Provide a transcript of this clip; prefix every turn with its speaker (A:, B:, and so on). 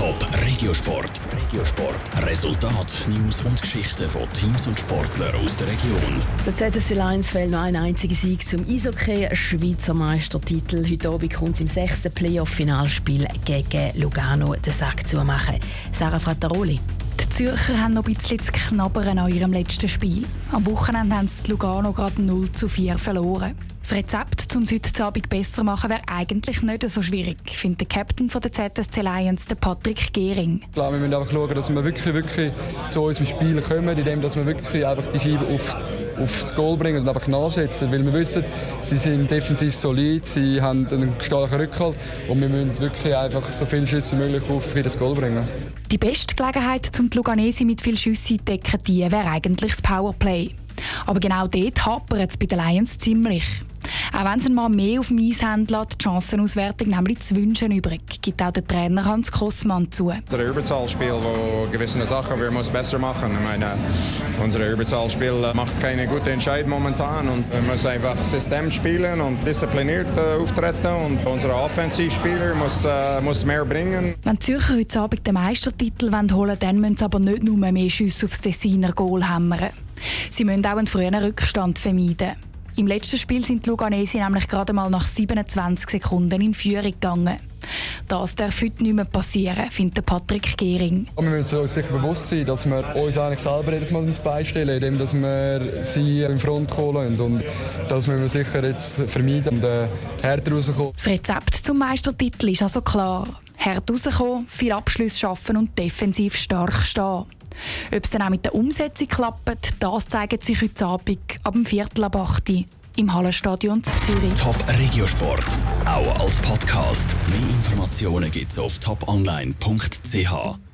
A: Top Regiosport. Regiosport. Resultat, News und Geschichten von Teams und Sportlern aus der Region.
B: Der ZSC Lions fällt noch ein einziger Sieg zum Eishockey, Schweizer Meistertitel. Heute Abend kommt es im sechsten Playoff-Finalspiel gegen Lugano den Sack zu machen. Sarah Frattaroli.
C: Die Zürcher haben noch ein bisschen zu knabbern an ihrem letzten Spiel. Am Wochenende haben sie Lugano gerade 0 zu 4 verloren. Das Rezept, um es heute Abend besser zu machen, wäre eigentlich nicht so schwierig, findet der Captain der ZSC Lions, der Patrick Gehring.
D: Glaube, wir müssen einfach schauen, dass wir wirklich, wirklich zu unserem Spiel kommen, indem wir wirklich einfach die Scheibe auf aufs Goal bringen und einfach nachsetzen. Weil wir wissen, sie sind defensiv solid, sie haben einen starken Rückhalt und wir müssen wirklich einfach so viele Schüsse wie möglich auf das Goal bringen.
C: Die beste Gelegenheit, um die Luganesi mit vielen Schüssen zu decken, wäre eigentlich das Powerplay. Aber genau dort hapert es bei den Lions ziemlich. Auch wenn sie mal mehr auf dem Eis haben, lässt die Chancenauswertung nämlich zu wünschen übrig, gibt auch der Trainer Hans Kossmann zu.
E: Unser Überzahlspiel, wo gewisse Sachen wir müssen besser machen. Ich meine, unser Überzahlspiel macht keine gute Entscheidung momentan und wir müssen einfach System spielen und diszipliniert äh, auftreten und unsere Offensivspieler muss, äh, muss mehr bringen.
C: Wenn die Zürcher heute Abend den Meistertitel holen wollen, dann müssen sie aber nicht nur mehr Schüsse aufs Designer Goal hämmern. Sie müssen auch einen frühen Rückstand vermeiden. Im letzten Spiel sind die Luganesi nämlich gerade mal nach 27 Sekunden in Führung gegangen. Das darf heute nicht mehr passieren, findet Patrick Gehring.
D: Wir müssen uns sicher bewusst sein, dass wir uns eigentlich selber jedes Mal ins Bein stellen, indem dass wir sie in Front holen. Und das müssen wir sicher jetzt vermeiden und äh, härter rauskommen.
C: Das Rezept zum Meistertitel ist also klar. Hart rauskommen, viel Abschluss schaffen und defensiv stark stehen. Ob es dann auch mit der Umsetzung klappt, das zeigt sich heute Abend ab dem Viertel ab 8 im Hallenstadion Zürich.
A: Top Regiosport, auch als Podcast. Mehr Informationen gibt's auf toponline.ch.